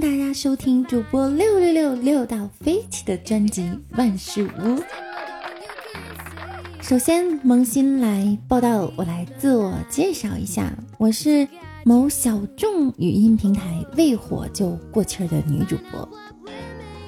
大家收听主播六六六六到飞起的专辑《万事屋》。首先，萌新来报道，我来自我介绍一下，我是某小众语音平台未火就过气儿的女主播，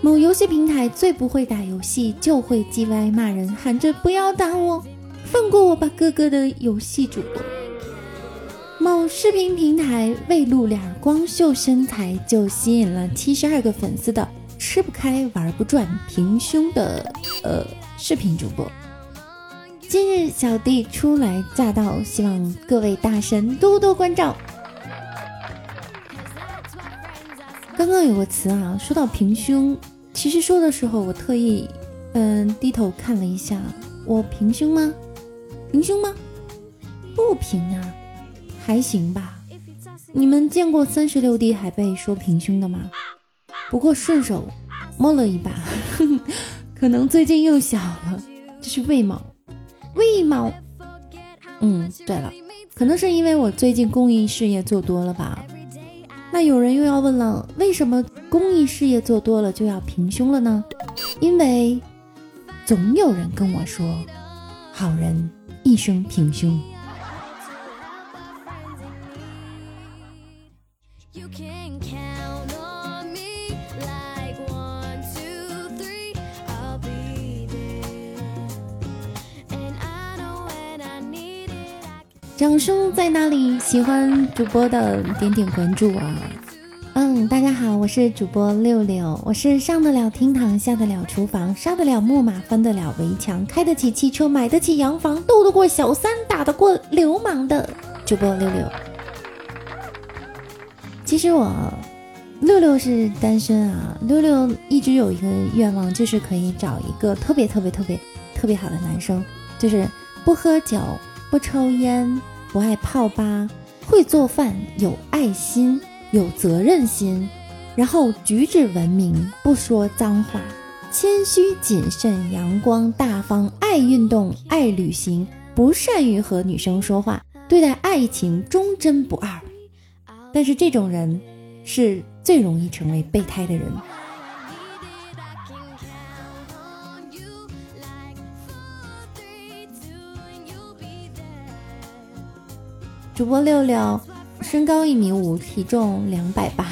某游戏平台最不会打游戏就会叽歪骂人，喊着不要打我，放过我吧哥哥的游戏主播。某视频平台未露脸，光秀身材就吸引了七十二个粉丝的吃不开玩不转平胸的呃视频主播。今日小弟初来乍到，希望各位大神多多关照。刚刚有个词啊，说到平胸，其实说的时候我特意嗯低头看了一下，我平胸吗？平胸吗？不平啊。还行吧，你们见过三十六 D 还被说平胸的吗？不过顺手摸了一把，可能最近又小了，这是为毛？为毛？嗯，对了，可能是因为我最近公益事业做多了吧？那有人又要问了，为什么公益事业做多了就要平胸了呢？因为总有人跟我说，好人一生平胸。You can count on 掌声在哪里？喜欢主播的点点关注啊！嗯，大家好，我是主播六六，我是上得了厅堂，下得了厨房，杀得了木马，翻得了围墙，开得起汽车，买得起洋房，斗得过小三，打得过流氓的主播六六。其实我六六是单身啊，六六一直有一个愿望，就是可以找一个特别特别特别特别好的男生，就是不喝酒。不抽烟，不爱泡吧，会做饭，有爱心，有责任心，然后举止文明，不说脏话，谦虚谨慎，阳光大方，爱运动，爱旅行，不善于和女生说话，对待爱情忠贞不二。但是这种人是最容易成为备胎的人。主播六六，身高一米五，体重两百八，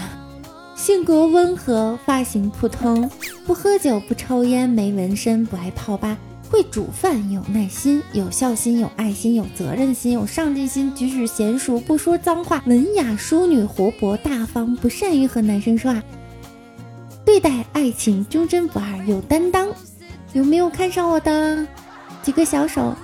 性格温和，发型普通，不喝酒，不抽烟，没纹身，不爱泡吧，会煮饭，有耐心，有孝心，有爱心，有责任心，有上进心，举止娴熟，不说脏话，文雅淑女，活泼大方，不善于和男生说话，对待爱情忠贞不二，有担当。有没有看上我的？几个小手。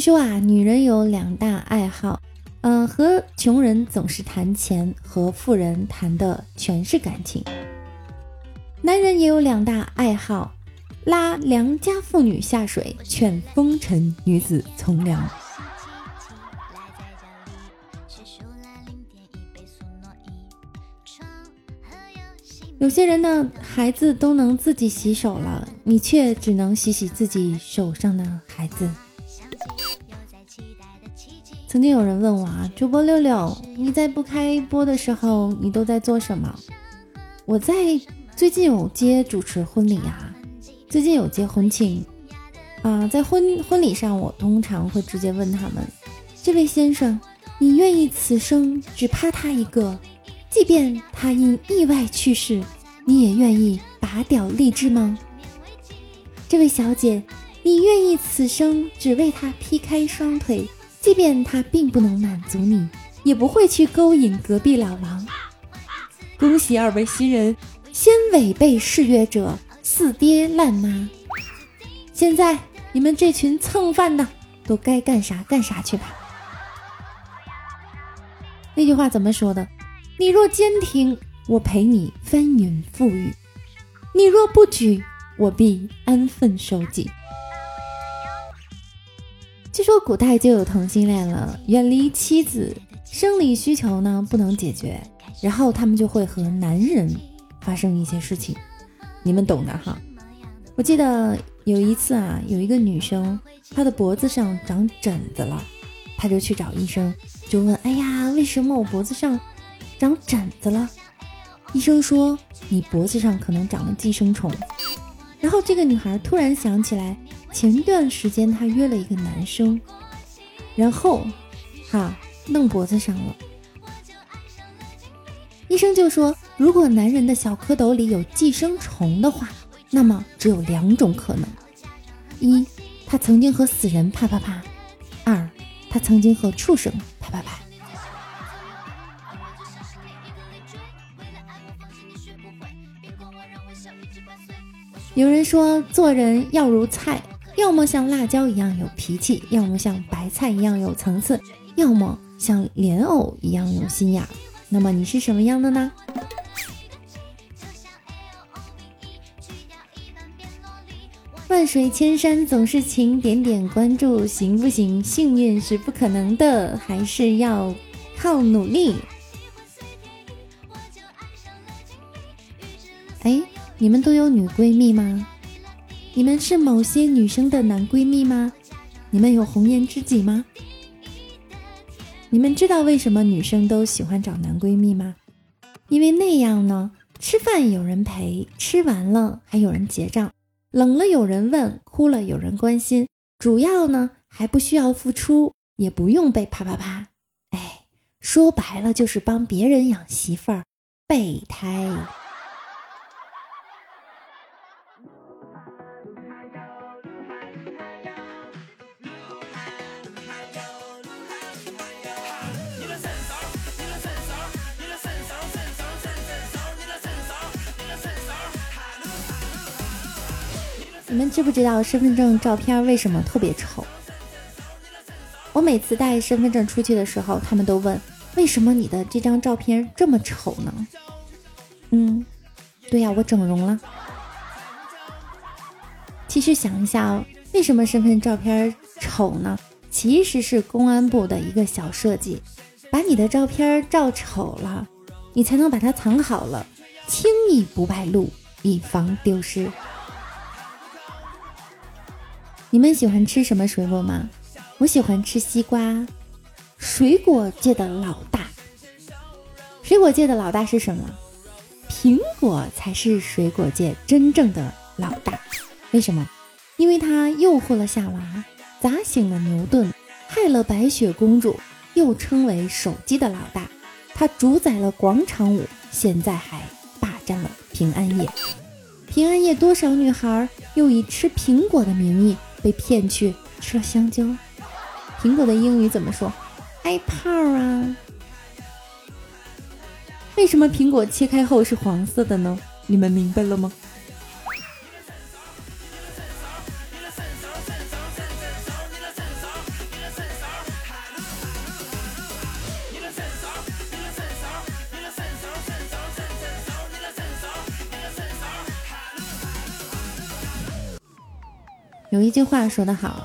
说啊，女人有两大爱好，嗯，和穷人总是谈钱，和富人谈的全是感情。男人也有两大爱好，拉良家妇女下水，劝风尘女子从良。有些人的孩子都能自己洗手了，你却只能洗洗自己手上的孩子。曾经有人问我啊，主播六六，你在不开播的时候，你都在做什么？我在最近有接主持婚礼啊，最近有接婚庆啊，在婚婚礼上，我通常会直接问他们：这位先生，你愿意此生只怕他一个，即便他因意外去世，你也愿意拔掉荔枝吗？这位小姐，你愿意此生只为他劈开双腿？即便他并不能满足你，也不会去勾引隔壁老王。恭喜二位新人，先违背誓约者，四爹烂妈。现在你们这群蹭饭的，都该干啥干啥去吧。那句话怎么说的？你若坚挺，我陪你翻云覆雨；你若不举，我必安分守己。说古代就有同性恋了，远离妻子，生理需求呢不能解决，然后他们就会和男人发生一些事情，你们懂的哈。我记得有一次啊，有一个女生，她的脖子上长疹子了，她就去找医生，就问：“哎呀，为什么我脖子上长疹子了？”医生说：“你脖子上可能长了寄生虫。”然后这个女孩突然想起来，前段时间她约了一个男生，然后，哈，弄脖子上了。医生就说，如果男人的小蝌蚪里有寄生虫的话。那么只有两种可能：一，他曾经和死人啪啪啪；二，他曾经和畜生啪啪啪。有人说，做人要如菜，要么像辣椒一样有脾气，要么像白菜一样有层次，要么像莲藕一样有心眼。那么你是什么样的呢？万水千山总是情，点点关注行不行？幸运是不可能的，还是要靠努力。哎，你们都有女闺蜜吗？你们是某些女生的男闺蜜吗？你们有红颜知己吗？你们知道为什么女生都喜欢找男闺蜜吗？因为那样呢，吃饭有人陪，吃完了还有人结账。冷了有人问，哭了有人关心，主要呢还不需要付出，也不用被啪啪啪。哎，说白了就是帮别人养媳妇儿，备胎。你们知不知道身份证照片为什么特别丑？我每次带身份证出去的时候，他们都问为什么你的这张照片这么丑呢？嗯，对呀，我整容了。其实想一下，为什么身份照片丑呢？其实是公安部的一个小设计，把你的照片照丑了，你才能把它藏好了，轻易不败露，以防丢失。你们喜欢吃什么水果吗？我喜欢吃西瓜，水果界的老大。水果界的老大是什么？苹果才是水果界真正的老大。为什么？因为它诱惑了夏娃，砸醒了牛顿，害了白雪公主，又称为手机的老大。它主宰了广场舞，现在还霸占了平安夜。平安夜，多少女孩又以吃苹果的名义。被骗去吃了香蕉，苹果的英语怎么说？apple 啊？为什么苹果切开后是黄色的呢？你们明白了吗？有一句话说得好，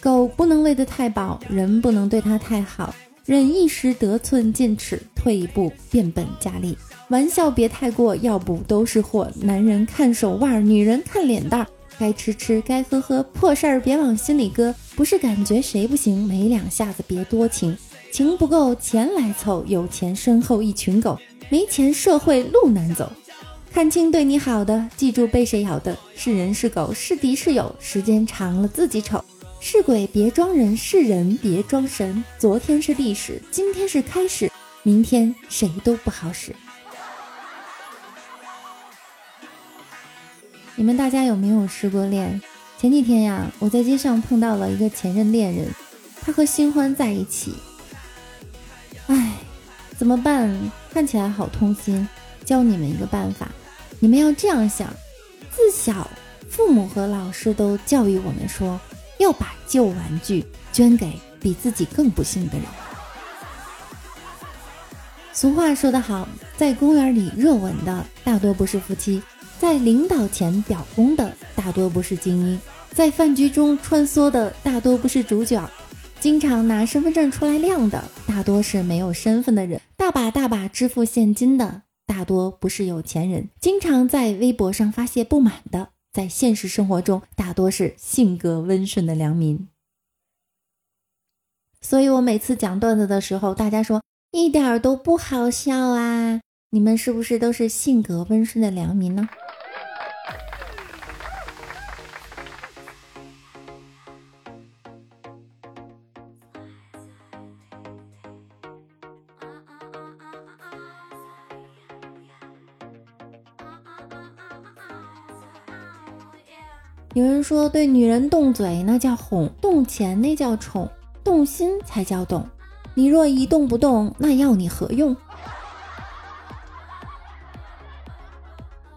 狗不能喂得太饱，人不能对它太好，忍一时得寸进尺，退一步变本加厉。玩笑别太过，要不都是祸。男人看手腕，女人看脸蛋，该吃吃，该喝喝，破事儿别往心里搁。不是感觉谁不行，没两下子别多情，情不够钱来凑，有钱身后一群狗，没钱社会路难走。看清对你好的，记住被谁咬的。是人是狗，是敌是友，时间长了自己丑。是鬼别装人，是人别装神。昨天是历史，今天是开始，明天谁都不好使。你们大家有没有失过恋？前几天呀，我在街上碰到了一个前任恋人，他和新欢在一起。唉，怎么办？看起来好痛心。教你们一个办法。你们要这样想：自小，父母和老师都教育我们说，要把旧玩具捐给比自己更不幸的人。俗话说得好，在公园里热吻的大多不是夫妻，在领导前表功的大多不是精英，在饭局中穿梭的大多不是主角，经常拿身份证出来亮的大多是没有身份的人，大把大把支付现金的。大多不是有钱人，经常在微博上发泄不满的，在现实生活中大多是性格温顺的良民。所以我每次讲段子的时候，大家说一点都不好笑啊！你们是不是都是性格温顺的良民呢？说，对女人动嘴那叫哄，动钱那叫宠，动心才叫懂。你若一动不动，那要你何用？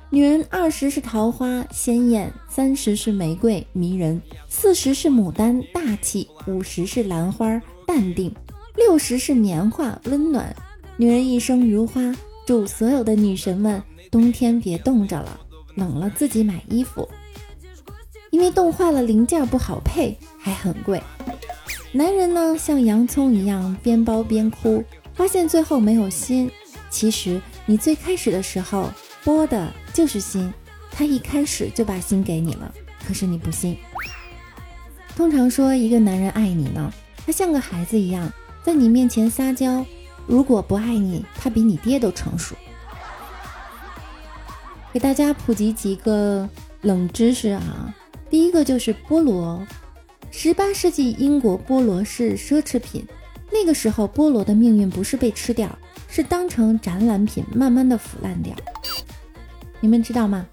女人二十是桃花鲜艳，三十是玫瑰迷人，四十是牡丹大气，五十是兰花淡定，六十是棉花温暖。女人一生如花，祝所有的女神们冬天别冻着了，冷了自己买衣服。因为冻坏了零件不好配，还很贵。男人呢，像洋葱一样边包边哭，发现最后没有心。其实你最开始的时候剥的就是心，他一开始就把心给你了，可是你不信。通常说一个男人爱你呢，他像个孩子一样在你面前撒娇。如果不爱你，他比你爹都成熟。给大家普及几个冷知识啊。第一个就是菠萝，十八世纪英国菠萝是奢侈品，那个时候菠萝的命运不是被吃掉，是当成展览品慢慢的腐烂掉。你们知道吗？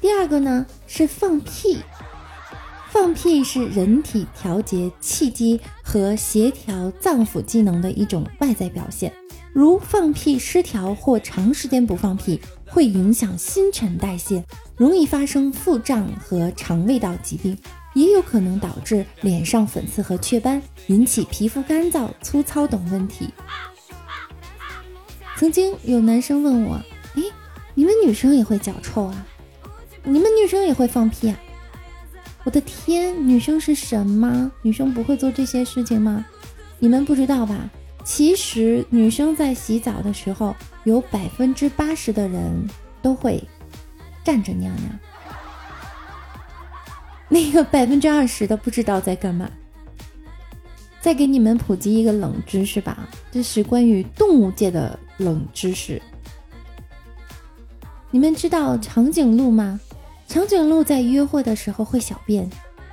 第二个呢是放屁，放屁是人体调节气机和协调脏腑机能的一种外在表现，如放屁失调或长时间不放屁，会影响新陈代谢。容易发生腹胀和肠胃道疾病，也有可能导致脸上粉刺和雀斑，引起皮肤干燥、粗糙等问题。曾经有男生问我：“哎，你们女生也会脚臭啊？你们女生也会放屁啊？”我的天，女生是神吗？女生不会做这些事情吗？你们不知道吧？其实女生在洗澡的时候，有百分之八十的人都会。站着尿尿，那个百分之二十的不知道在干嘛。再给你们普及一个冷知识吧，这是关于动物界的冷知识。你们知道长颈鹿吗？长颈鹿在约会的时候会小便，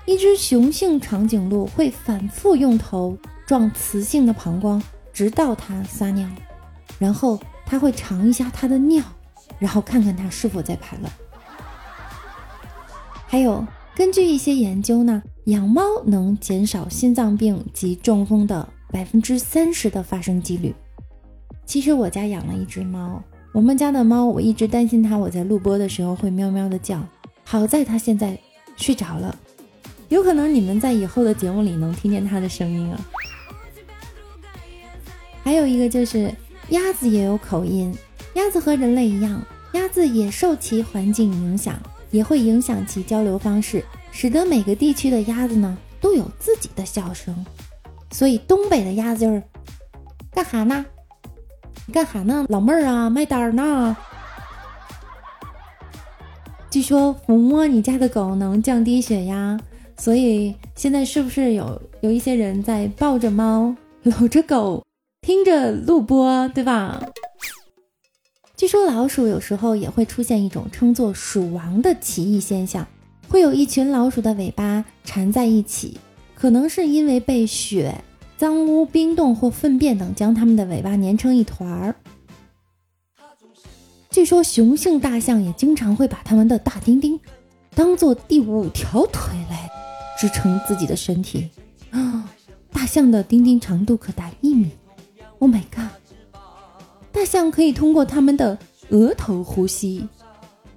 一只雄性长颈鹿会反复用头撞雌性的膀胱，直到它撒尿，然后它会尝一下它的尿。然后看看它是否在排卵。还有，根据一些研究呢，养猫能减少心脏病及中风的百分之三十的发生几率。其实我家养了一只猫，我们家的猫，我一直担心它，我在录播的时候会喵喵的叫。好在它现在睡着了，有可能你们在以后的节目里能听见它的声音啊。还有一个就是鸭子也有口音。鸭子和人类一样，鸭子也受其环境影响，也会影响其交流方式，使得每个地区的鸭子呢都有自己的笑声。所以东北的鸭子就是干哈呢？干哈呢？老妹儿啊，卖单儿呢。据说抚摸你家的狗能降低血压，所以现在是不是有有一些人在抱着猫、搂着狗，听着录播，对吧？据说老鼠有时候也会出现一种称作“鼠王”的奇异现象，会有一群老鼠的尾巴缠在一起，可能是因为被雪、脏污、冰冻或粪便等将它们的尾巴粘成一团儿。据说雄性大象也经常会把它们的大丁丁当做第五条腿来支撑自己的身体啊！大象的丁丁长度可达一米，Oh my god！大象可以通过它们的额头呼吸。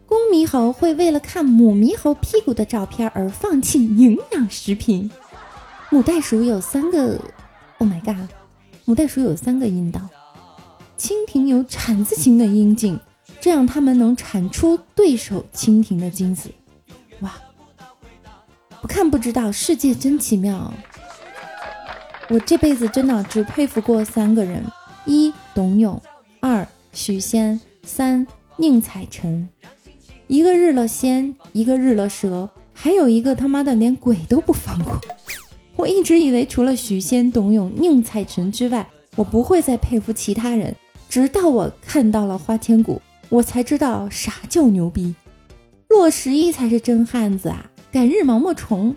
公猕猴会为了看母猕猴屁股的照片而放弃营养食品。母袋鼠有三个，Oh my god！母袋鼠有三个阴道。蜻蜓有铲子形的阴茎，这样它们能产出对手蜻蜓的精子。哇！不看不知道，世界真奇妙。我这辈子真的只佩服过三个人：一董永。二许仙三宁采臣，一个日了仙，一个日了蛇，还有一个他妈的连鬼都不放过。我一直以为除了许仙、董永、宁采臣之外，我不会再佩服其他人。直到我看到了花千骨，我才知道啥叫牛逼。骆十一才是真汉子啊！敢日毛毛虫。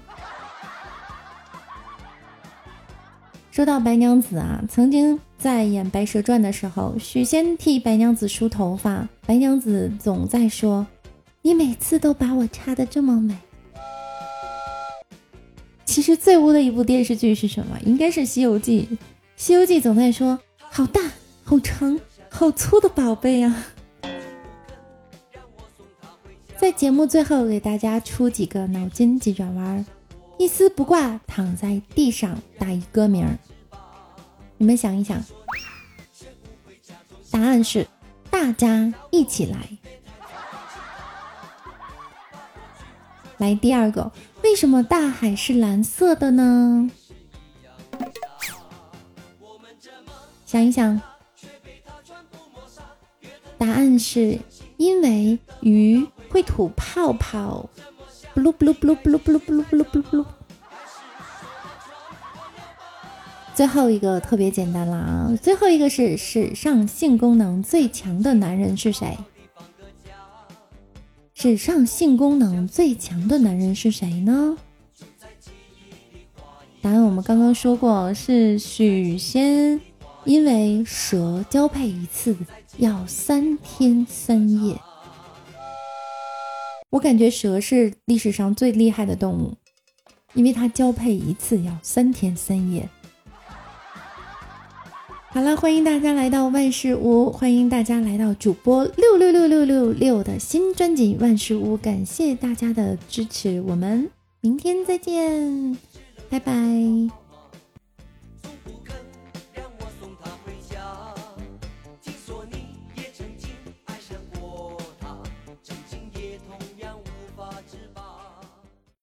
说到白娘子啊，曾经在演《白蛇传》的时候，许仙替白娘子梳头发，白娘子总在说：“你每次都把我插的这么美。”其实最污的一部电视剧是什么？应该是《西游记》。《西游记》总在说：“好大、好长、好粗的宝贝啊！”在节目最后给大家出几个脑筋急转弯。一丝不挂躺在地上打一歌名儿，你们想一想，答案是大家一起来。来第二个，为什么大海是蓝色的呢？想一想，答案是因为鱼会吐泡泡。布鲁布鲁布鲁布鲁布鲁布鲁布鲁布鲁。最后一个特别简单了啊！最后一个是史上性功能最强的男人是谁？史上性功能最强的男人是谁呢？答案我们刚刚说过是许仙，因为蛇交配一次要三天三夜。我感觉蛇是历史上最厉害的动物，因为它交配一次要三天三夜。好了，欢迎大家来到万事屋，欢迎大家来到主播六六六六六六的新专辑《万事屋》，感谢大家的支持，我们明天再见，拜拜。